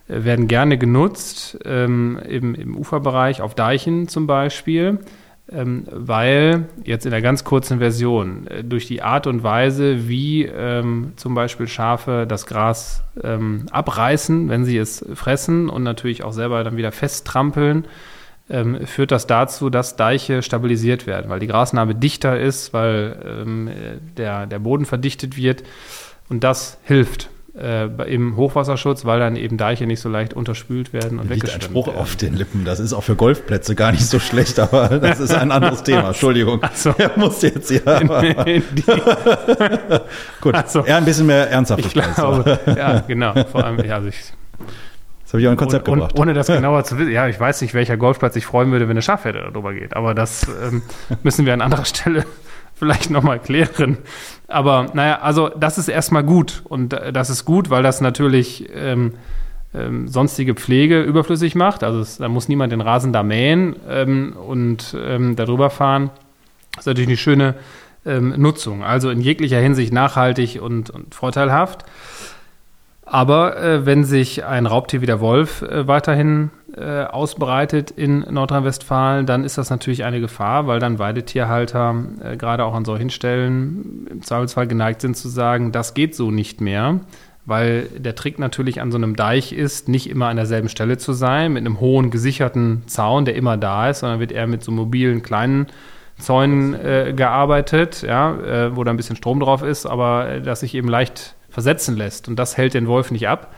werden gerne genutzt, ähm, im, im Uferbereich, auf Deichen zum Beispiel, ähm, weil jetzt in der ganz kurzen Version, äh, durch die Art und Weise, wie ähm, zum Beispiel Schafe das Gras ähm, abreißen, wenn sie es fressen und natürlich auch selber dann wieder festtrampeln, ähm, führt das dazu, dass Deiche stabilisiert werden, weil die Grasnarbe dichter ist, weil ähm, der, der Boden verdichtet wird und das hilft äh, im Hochwasserschutz, weil dann eben Deiche nicht so leicht unterspült werden und weggeschwemmt Spruch werden. auf den Lippen. Das ist auch für Golfplätze gar nicht so schlecht, aber das ist ein anderes Thema. [LAUGHS] Entschuldigung. so. Er musste jetzt ja. [LAUGHS] Gut, so. eher ein bisschen mehr ich Ernsthaftigkeit. glaube, ja, genau. Vor allem, ja, also ich, Das habe ich auch ein Konzept ohne, gebracht. ohne das [LAUGHS] genauer zu wissen. Ja, ich weiß nicht, welcher Golfplatz sich freuen würde, wenn eine Schafherde darüber geht. Aber das ähm, [LAUGHS] müssen wir an anderer Stelle vielleicht nochmal klären. Aber naja, also das ist erstmal gut. Und äh, das ist gut, weil das natürlich ähm, ähm, sonstige Pflege überflüssig macht. Also es, da muss niemand den Rasen da mähen ähm, und ähm, darüber fahren. Das ist natürlich eine schöne ähm, Nutzung. Also in jeglicher Hinsicht nachhaltig und, und vorteilhaft. Aber äh, wenn sich ein Raubtier wie der Wolf äh, weiterhin äh, ausbreitet in Nordrhein-Westfalen, dann ist das natürlich eine Gefahr, weil dann Weidetierhalter äh, gerade auch an solchen Stellen im Zweifelsfall geneigt sind zu sagen, das geht so nicht mehr, weil der Trick natürlich an so einem Deich ist, nicht immer an derselben Stelle zu sein, mit einem hohen gesicherten Zaun, der immer da ist, sondern wird eher mit so mobilen kleinen Zäunen äh, gearbeitet, ja, äh, wo da ein bisschen Strom drauf ist, aber äh, das sich eben leicht versetzen lässt. Und das hält den Wolf nicht ab,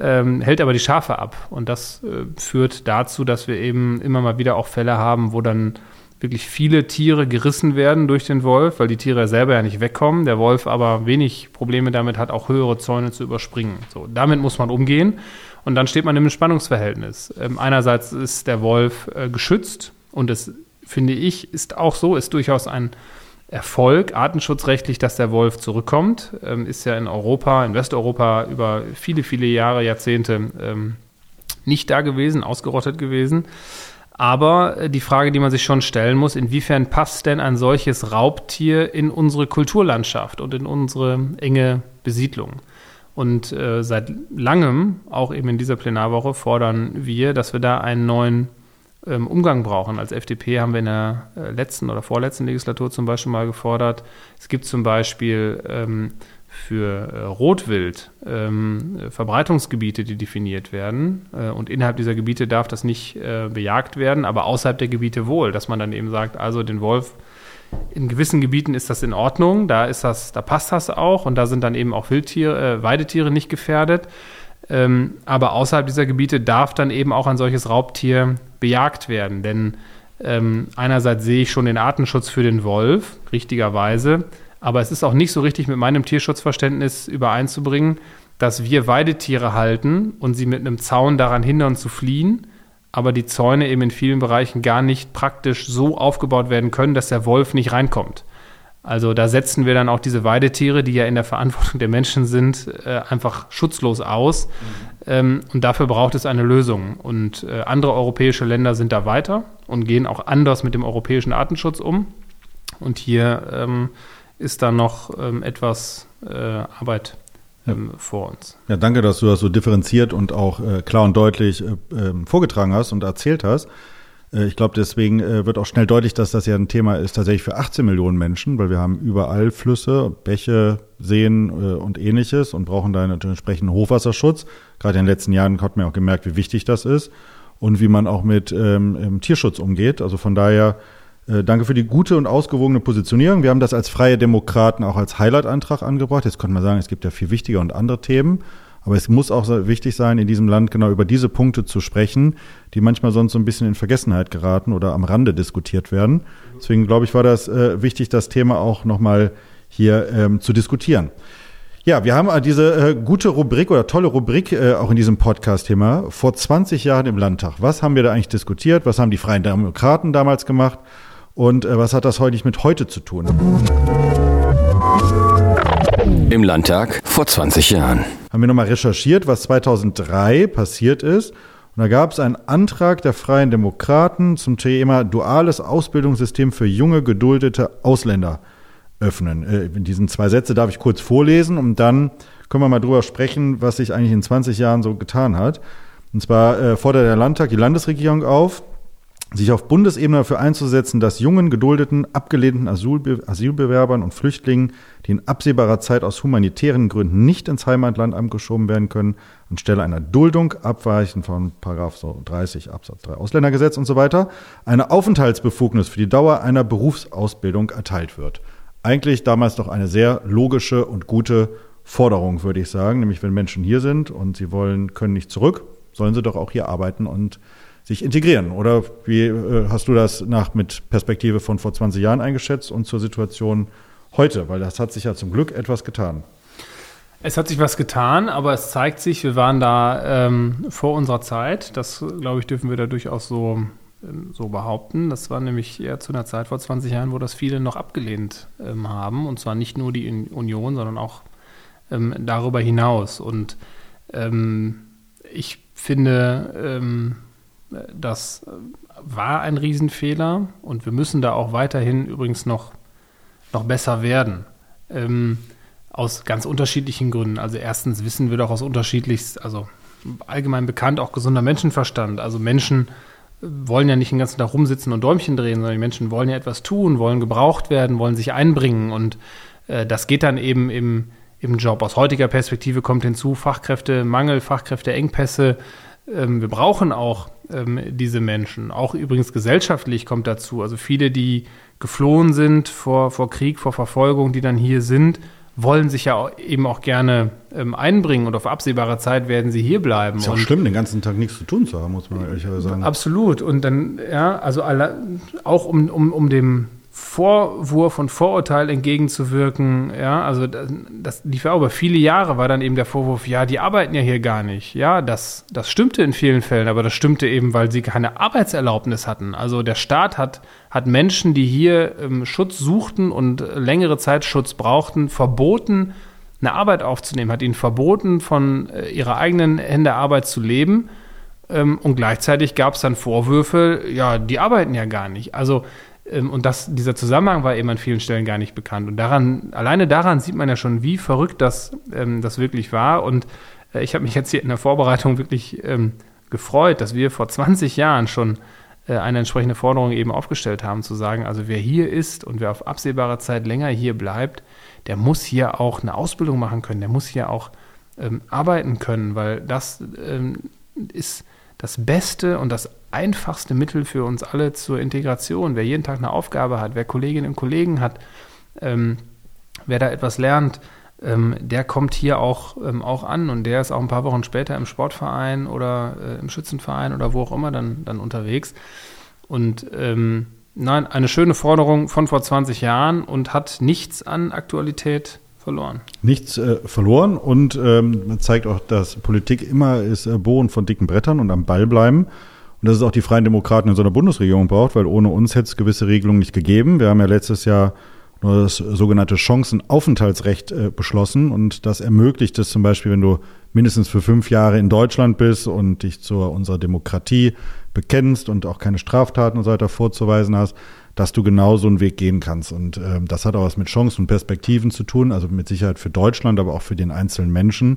ähm, hält aber die Schafe ab. Und das äh, führt dazu, dass wir eben immer mal wieder auch Fälle haben, wo dann wirklich viele Tiere gerissen werden durch den Wolf, weil die Tiere selber ja nicht wegkommen, der Wolf aber wenig Probleme damit hat, auch höhere Zäune zu überspringen. So, damit muss man umgehen. Und dann steht man im Spannungsverhältnis. Ähm, einerseits ist der Wolf äh, geschützt und es, finde ich, ist auch so, ist durchaus ein Erfolg artenschutzrechtlich, dass der Wolf zurückkommt. Ähm, ist ja in Europa, in Westeuropa über viele, viele Jahre, Jahrzehnte ähm, nicht da gewesen, ausgerottet gewesen. Aber äh, die Frage, die man sich schon stellen muss, inwiefern passt denn ein solches Raubtier in unsere Kulturlandschaft und in unsere enge Besiedlung? Und äh, seit langem, auch eben in dieser Plenarwoche, fordern wir, dass wir da einen neuen ähm, Umgang brauchen. Als FDP haben wir in der äh, letzten oder vorletzten Legislatur zum Beispiel mal gefordert, es gibt zum Beispiel ähm, für äh, Rotwild ähm, Verbreitungsgebiete, die definiert werden. Äh, und innerhalb dieser Gebiete darf das nicht äh, bejagt werden, aber außerhalb der Gebiete wohl, dass man dann eben sagt, also den Wolf in gewissen Gebieten ist das in Ordnung, da ist das, da passt das auch und da sind dann eben auch Wildtiere, äh, Weidetiere nicht gefährdet. Ähm, aber außerhalb dieser Gebiete darf dann eben auch ein solches Raubtier bejagt werden. Denn ähm, einerseits sehe ich schon den Artenschutz für den Wolf, richtigerweise, aber es ist auch nicht so richtig mit meinem Tierschutzverständnis übereinzubringen, dass wir Weidetiere halten und sie mit einem Zaun daran hindern zu fliehen, aber die Zäune eben in vielen Bereichen gar nicht praktisch so aufgebaut werden können, dass der Wolf nicht reinkommt. Also da setzen wir dann auch diese Weidetiere, die ja in der Verantwortung der Menschen sind, äh, einfach schutzlos aus. Mhm. Ähm, und dafür braucht es eine Lösung. Und äh, andere europäische Länder sind da weiter und gehen auch anders mit dem europäischen Artenschutz um. Und hier ähm, ist da noch ähm, etwas äh, Arbeit ähm, ja. vor uns. Ja, danke, dass du das so differenziert und auch klar und deutlich ähm, vorgetragen hast und erzählt hast. Äh, ich glaube, deswegen äh, wird auch schnell deutlich, dass das ja ein Thema ist tatsächlich für 18 Millionen Menschen, weil wir haben überall Flüsse, Bäche, Seen äh, und ähnliches und brauchen da einen entsprechenden Hochwasserschutz. Gerade in den letzten Jahren hat man auch gemerkt, wie wichtig das ist und wie man auch mit ähm, Tierschutz umgeht. Also von daher danke für die gute und ausgewogene Positionierung. Wir haben das als Freie Demokraten auch als Highlight-Antrag angebracht. Jetzt könnte man sagen, es gibt ja viel wichtiger und andere Themen. Aber es muss auch wichtig sein, in diesem Land genau über diese Punkte zu sprechen, die manchmal sonst so ein bisschen in Vergessenheit geraten oder am Rande diskutiert werden. Deswegen glaube ich, war das äh, wichtig, das Thema auch nochmal hier ähm, zu diskutieren. Ja, wir haben diese äh, gute Rubrik oder tolle Rubrik äh, auch in diesem Podcast-Thema vor 20 Jahren im Landtag. Was haben wir da eigentlich diskutiert? Was haben die Freien Demokraten damals gemacht? Und äh, was hat das heute mit heute zu tun? Im Landtag vor 20 Jahren. Haben wir nochmal recherchiert, was 2003 passiert ist. Und da gab es einen Antrag der Freien Demokraten zum Thema duales Ausbildungssystem für junge, geduldete Ausländer öffnen. Äh, in diesen zwei Sätze darf ich kurz vorlesen und dann können wir mal drüber sprechen, was sich eigentlich in 20 Jahren so getan hat. Und zwar äh, fordert der Landtag die Landesregierung auf, sich auf Bundesebene dafür einzusetzen, dass jungen, geduldeten, abgelehnten Asylbe Asylbewerbern und Flüchtlingen, die in absehbarer Zeit aus humanitären Gründen nicht ins Heimatland abgeschoben werden können, anstelle einer Duldung, abweichend von 30 Absatz 3 Ausländergesetz und so weiter, eine Aufenthaltsbefugnis für die Dauer einer Berufsausbildung erteilt wird. Eigentlich damals doch eine sehr logische und gute Forderung, würde ich sagen, nämlich wenn Menschen hier sind und sie wollen, können nicht zurück, sollen sie doch auch hier arbeiten und sich integrieren. Oder wie äh, hast du das nach mit Perspektive von vor 20 Jahren eingeschätzt und zur Situation heute? Weil das hat sich ja zum Glück etwas getan. Es hat sich was getan, aber es zeigt sich, wir waren da ähm, vor unserer Zeit. Das, glaube ich, dürfen wir da durchaus so, ähm, so behaupten. Das war nämlich eher zu einer Zeit vor 20 Jahren, wo das viele noch abgelehnt ähm, haben. Und zwar nicht nur die Union, sondern auch ähm, darüber hinaus. Und ähm, ich finde, das war ein Riesenfehler und wir müssen da auch weiterhin übrigens noch, noch besser werden. Ähm, aus ganz unterschiedlichen Gründen. Also erstens wissen wir doch aus unterschiedlichst, also allgemein bekannt, auch gesunder Menschenverstand. Also Menschen wollen ja nicht den ganzen Tag rumsitzen und Däumchen drehen, sondern die Menschen wollen ja etwas tun, wollen gebraucht werden, wollen sich einbringen. Und äh, das geht dann eben im, im Job. Aus heutiger Perspektive kommt hinzu Fachkräftemangel, Fachkräfteengpässe. Ähm, wir brauchen auch ähm, diese Menschen. Auch übrigens gesellschaftlich kommt dazu. Also viele, die geflohen sind vor, vor Krieg, vor Verfolgung, die dann hier sind, wollen sich ja eben auch gerne ähm, einbringen und auf absehbare Zeit werden sie hier bleiben. Ist ja auch schlimm, den ganzen Tag nichts zu tun zu haben, muss man ehrlich sagen. Absolut. Und dann, ja, also alle, auch um, um, um dem Vorwurf und Vorurteil entgegenzuwirken. Ja, also das, lief ja über viele Jahre, war dann eben der Vorwurf, ja, die arbeiten ja hier gar nicht. Ja, das, das stimmte in vielen Fällen, aber das stimmte eben, weil sie keine Arbeitserlaubnis hatten. Also der Staat hat, hat Menschen, die hier ähm, Schutz suchten und längere Zeit Schutz brauchten, verboten, eine Arbeit aufzunehmen, hat ihnen verboten, von äh, ihrer eigenen Hände Arbeit zu leben Ähm, und gleichzeitig gab es dann Vorwürfe, ja, die arbeiten ja gar nicht. Also und das, dieser Zusammenhang war eben an vielen Stellen gar nicht bekannt. Und daran, alleine daran sieht man ja schon, wie verrückt das, ähm, das wirklich war. Und äh, ich habe mich jetzt hier in der Vorbereitung wirklich ähm, gefreut, dass wir vor 20 Jahren schon äh, eine entsprechende Forderung eben aufgestellt haben, zu sagen, also wer hier ist und wer auf absehbare Zeit länger hier bleibt, der muss hier auch eine Ausbildung machen können, der muss hier auch ähm, arbeiten können, weil das ähm, ist das beste und das einfachste Mittel für uns alle zur Integration. Wer jeden Tag eine Aufgabe hat, wer Kolleginnen und Kollegen hat, ähm, wer da etwas lernt, ähm, der kommt hier auch, ähm, auch an und der ist auch ein paar Wochen später im Sportverein oder äh, im Schützenverein oder wo auch immer dann, dann unterwegs. Und ähm, nein, eine schöne Forderung von vor 20 Jahren und hat nichts an Aktualität verloren. Nichts äh, verloren und ähm, zeigt auch, dass Politik immer ist äh, bohren von dicken Brettern und am Ball bleiben. Und dass es auch die Freien Demokraten in so einer Bundesregierung braucht, weil ohne uns hätte es gewisse Regelungen nicht gegeben. Wir haben ja letztes Jahr nur das sogenannte Chancenaufenthaltsrecht äh, beschlossen und das ermöglicht es zum Beispiel, wenn du mindestens für fünf Jahre in Deutschland bist und dich zu unserer Demokratie bekennst und auch keine Straftaten und so weiter vorzuweisen hast, dass du genau so einen Weg gehen kannst. Und äh, das hat auch was mit Chancen und Perspektiven zu tun, also mit Sicherheit für Deutschland, aber auch für den einzelnen Menschen.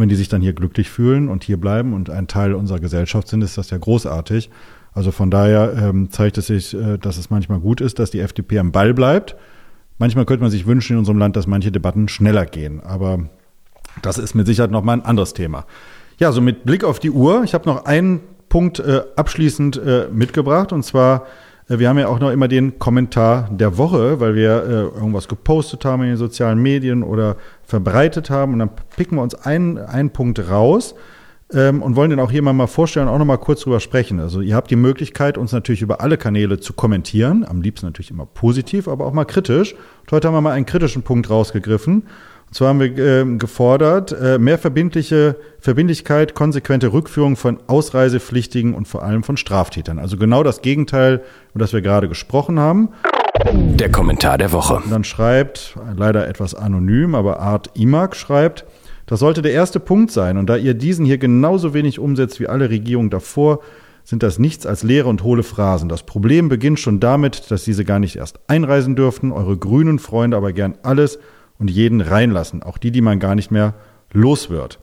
Wenn die sich dann hier glücklich fühlen und hier bleiben und ein Teil unserer Gesellschaft sind, ist das ja großartig. Also von daher ähm, zeigt es sich, äh, dass es manchmal gut ist, dass die FDP am Ball bleibt. Manchmal könnte man sich wünschen in unserem Land, dass manche Debatten schneller gehen. Aber das ist mit Sicherheit nochmal ein anderes Thema. Ja, so mit Blick auf die Uhr. Ich habe noch einen Punkt äh, abschließend äh, mitgebracht und zwar wir haben ja auch noch immer den Kommentar der Woche, weil wir äh, irgendwas gepostet haben in den sozialen Medien oder verbreitet haben. Und dann picken wir uns einen, einen Punkt raus ähm, und wollen den auch hier mal, mal vorstellen und auch noch mal kurz drüber sprechen. Also ihr habt die Möglichkeit, uns natürlich über alle Kanäle zu kommentieren. Am liebsten natürlich immer positiv, aber auch mal kritisch. Und heute haben wir mal einen kritischen Punkt rausgegriffen. Und zwar haben wir äh, gefordert, äh, mehr verbindliche Verbindlichkeit, konsequente Rückführung von Ausreisepflichtigen und vor allem von Straftätern. Also genau das Gegenteil, über das wir gerade gesprochen haben. Der Kommentar der Woche. Und dann schreibt, leider etwas anonym, aber Art Imak schreibt, das sollte der erste Punkt sein. Und da ihr diesen hier genauso wenig umsetzt wie alle Regierungen davor, sind das nichts als leere und hohle Phrasen. Das Problem beginnt schon damit, dass diese gar nicht erst einreisen dürften, eure grünen Freunde aber gern alles und jeden reinlassen, auch die, die man gar nicht mehr los wird.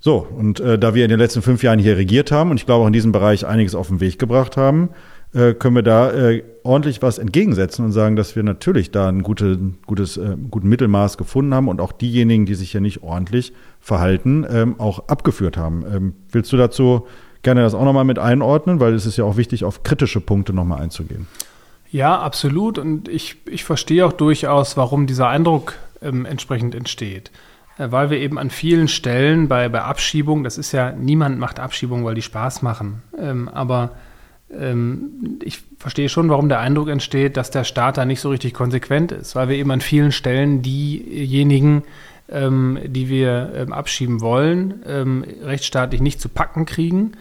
So, und äh, da wir in den letzten fünf Jahren hier regiert haben und ich glaube auch in diesem Bereich einiges auf den Weg gebracht haben, äh, können wir da äh, ordentlich was entgegensetzen und sagen, dass wir natürlich da ein gute, gutes, äh, guten Mittelmaß gefunden haben und auch diejenigen, die sich hier nicht ordentlich verhalten, ähm, auch abgeführt haben. Ähm, willst du dazu gerne das auch nochmal mit einordnen, weil es ist ja auch wichtig, auf kritische Punkte nochmal einzugehen. Ja, absolut. Und ich, ich verstehe auch durchaus, warum dieser Eindruck ähm, entsprechend entsteht. Äh, weil wir eben an vielen Stellen bei, bei Abschiebung, das ist ja, niemand macht Abschiebung, weil die Spaß machen. Ähm, aber ähm, ich verstehe schon, warum der Eindruck entsteht, dass der Staat da nicht so richtig konsequent ist, weil wir eben an vielen Stellen diejenigen, ähm, die wir ähm, abschieben wollen, rechtsstaatlich nicht zu packen kriegen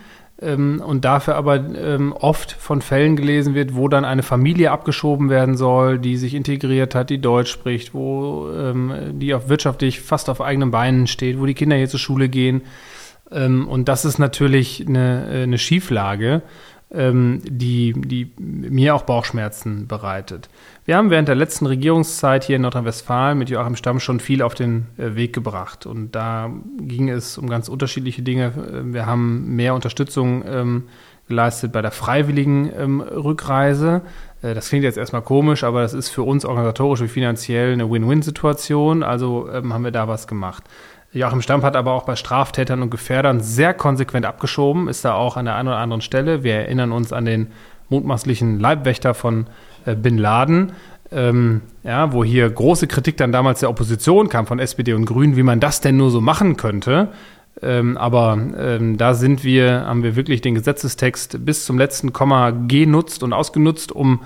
ähm, und dafür aber ähm, oft von Fällen gelesen wird, wo dann eine Familie abgeschoben werden soll, die sich integriert hat, die Deutsch spricht, wo ähm, die auch wirtschaftlich fast auf eigenen Beinen steht, wo die Kinder hier zur Schule gehen. Ähm, und das ist natürlich eine, äh, eine Schieflage die, die mir auch Bauchschmerzen bereitet. Wir haben während der letzten Regierungszeit hier in Nordrhein-Westfalen mit Joachim Stamm schon viel auf den äh, Weg gebracht. Und da ging es um ganz unterschiedliche Dinge. Äh, wir haben mehr Unterstützung ähm, geleistet bei der freiwilligen ähm, Rückreise. Äh, das klingt jetzt erstmal komisch, aber das ist für uns organisatorisch wie finanziell eine Win-Win-Situation. Also ähm, haben wir da was gemacht. Joachim Stamp hat aber auch bei Straftätern und Gefährdern sehr konsequent abgeschoben, ist da auch an der einen oder anderen Stelle. Wir erinnern uns an den mutmaßlichen Leibwächter von äh, Bin Laden, ähm, ja, wo hier große Kritik dann damals der Opposition kam von SPD und Grünen, wie man das denn nur so machen könnte. Ähm, aber ähm, da sind wir, haben wir wirklich den Gesetzestext bis zum letzten Komma genutzt und ausgenutzt, um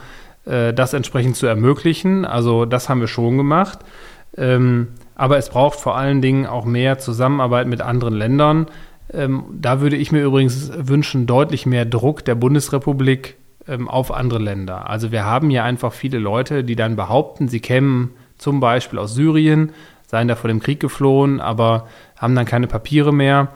äh, das entsprechend zu ermöglichen. Also das haben wir schon gemacht. Ähm, aber es braucht vor allen Dingen auch mehr Zusammenarbeit mit anderen Ländern. Ähm, da würde ich mir übrigens wünschen, deutlich mehr Druck der Bundesrepublik ähm, auf andere Länder. Also wir haben hier einfach viele Leute, die dann behaupten, sie kämen zum Beispiel aus Syrien, seien da vor dem Krieg geflohen, aber haben dann keine Papiere mehr.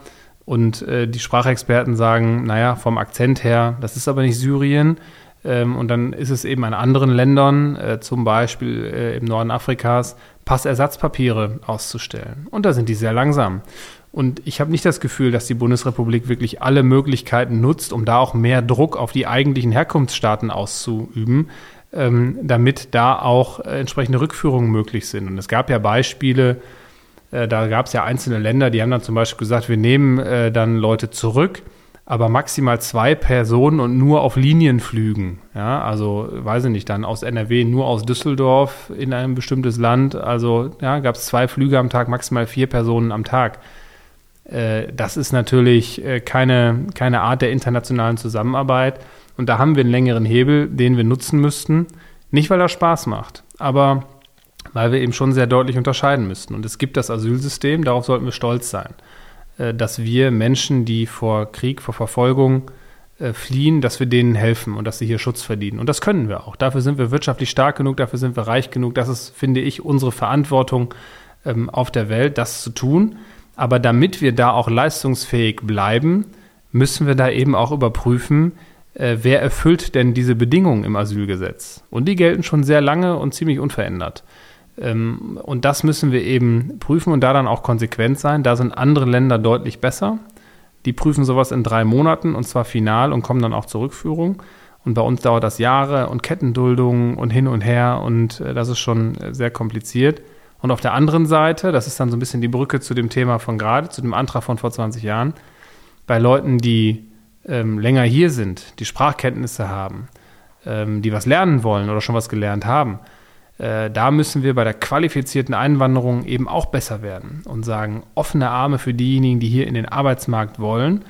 Und äh, die Sprachexperten sagen, naja, vom Akzent her, das ist aber nicht Syrien. Ähm, und dann ist es eben in anderen Ländern, äh, zum Beispiel äh, im Norden Afrikas, Passersatzpapiere auszustellen. Und da sind die sehr langsam. Und ich habe nicht das Gefühl, dass die Bundesrepublik wirklich alle Möglichkeiten nutzt, um da auch mehr Druck auf die eigentlichen Herkunftsstaaten auszuüben, ähm, damit da auch äh, entsprechende Rückführungen möglich sind. Und es gab ja Beispiele, äh, da gab es ja einzelne Länder, die haben dann zum Beispiel gesagt, wir nehmen äh, dann Leute zurück, aber maximal zwei Personen und nur auf Linienflügen. Ja, also weiß ich nicht, dann aus NRW nur aus Düsseldorf in ein bestimmtes Land. Also ja, gab es zwei Flüge am Tag, maximal vier Personen am Tag. Äh, das ist natürlich äh, keine, keine Art der internationalen Zusammenarbeit. Und da haben wir einen längeren Hebel, den wir nutzen müssten. Nicht, weil er Spaß macht, aber weil wir eben schon sehr deutlich unterscheiden müssten. Und es gibt das Asylsystem, darauf sollten wir stolz sein, dass wir Menschen, die vor Krieg, vor Verfolgung äh, fliehen, dass wir denen helfen und dass sie hier Schutz verdienen. Und das können wir auch. Dafür sind wir wirtschaftlich stark genug, dafür sind wir reich genug. Das ist, finde ich, unsere Verantwortung ähm, auf der Welt, das zu tun. Aber damit wir da auch leistungsfähig bleiben, müssen wir da eben auch überprüfen, äh, wer erfüllt denn diese Bedingungen im Asylgesetz? Und die gelten schon sehr lange und ziemlich unverändert. Ähm, und das müssen wir eben prüfen und da dann auch konsequent sein. Da sind andere Länder deutlich besser. Die prüfen sowas in drei Monaten und zwar final und kommen dann auch zur Rückführung. Und bei uns dauert das Jahre und Kettenduldungen und hin und her und äh, das ist schon sehr kompliziert. Und auf der anderen Seite, das ist dann so ein bisschen die Brücke zu dem Thema von gerade, zu dem Antrag von vor 20 Jahren, bei Leuten, die ähm, länger hier sind, die Sprachkenntnisse haben, ähm, die was lernen wollen oder schon was gelernt haben, äh, da müssen wir bei der qualifizierten Einwanderung eben auch besser werden und sagen, offene Arme für diejenigen, die hier in den Arbeitsmarkt wollen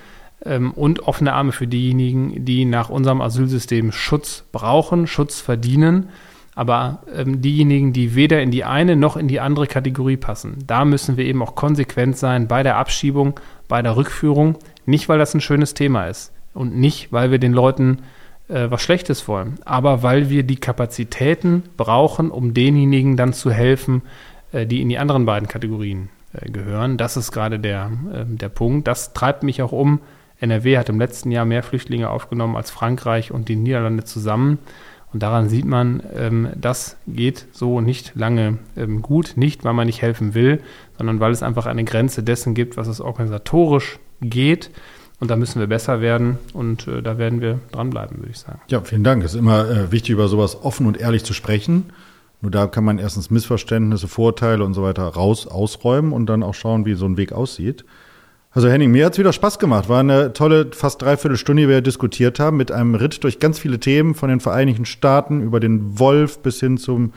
ähm, und offene Arme für diejenigen, die nach unserem Asylsystem Schutz brauchen, Schutz verdienen. Aber ähm, diejenigen, die weder in die eine noch in die andere Kategorie passen, da müssen wir eben auch konsequent sein bei der Abschiebung, bei der Rückführung, nicht, weil das ein schönes Thema ist und nicht, weil wir den Leuten äh, was Schlechtes wollen, aber weil wir die Kapazitäten brauchen, um denjenigen dann zu helfen, äh, die in die anderen beiden Kategorien äh, gehören. Das ist gerade der, ähm, der Punkt. Das treibt mich auch um. NRW hat im letzten Jahr mehr Flüchtlinge aufgenommen als Frankreich und die Niederlande zusammen. Und daran sieht man, ähm, das geht so nicht lange ähm, gut. Nicht, weil man nicht helfen will, sondern weil es einfach eine Grenze dessen gibt, was es organisatorisch geht. Und da müssen wir besser werden und äh, da werden wir dranbleiben, würde ich sagen. Ja, vielen Dank. Es ist immer äh, wichtig, über sowas offen und ehrlich zu sprechen. Nur da kann man erstens Missverständnisse, Vorteile und so weiter raus ausräumen und dann auch schauen, wie so ein Weg aussieht. Also Henning, mir hat's wieder Spaß gemacht. War eine tolle, fast dreiviertel Stunde, die wir diskutiert haben, mit einem Ritt durch ganz viele Themen von den Vereinigten Staaten über den Wolf bis hin zum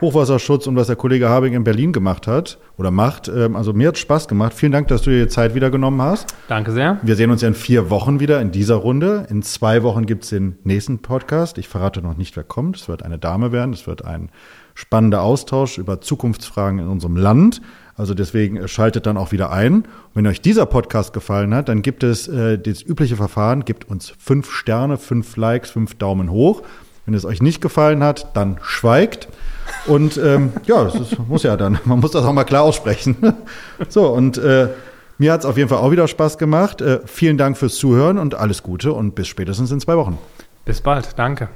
Hochwasserschutz und was der Kollege Habing in Berlin gemacht hat oder macht. Ähm, also mir hat Spaß gemacht. Vielen Dank, dass du dir Zeit wieder genommen hast. Danke sehr. Wir sehen uns ja in vier Wochen wieder in dieser Runde. In zwei Wochen gibt's den nächsten Podcast. Ich verrate noch nicht, wer kommt. Es wird eine Dame werden. Es wird ein spannender Austausch über Zukunftsfragen in unserem Land. Also deswegen äh, schaltet dann auch wieder ein. Und wenn euch dieser Podcast gefallen hat, dann gibt es äh, das übliche Verfahren, gibt uns fünf Sterne, fünf Likes, fünf Daumen hoch. Wenn es euch nicht gefallen hat, dann schweigt. Und ähm, ja, das ist, muss ja dann, [LAUGHS] man muss das auch mal klar aussprechen. [LAUGHS] so, und äh, mir hat es auf jeden Fall auch wieder Spaß gemacht. Äh, vielen Dank fürs Zuhören und alles Gute und bis spätestens in zwei Wochen. Bis bald, danke.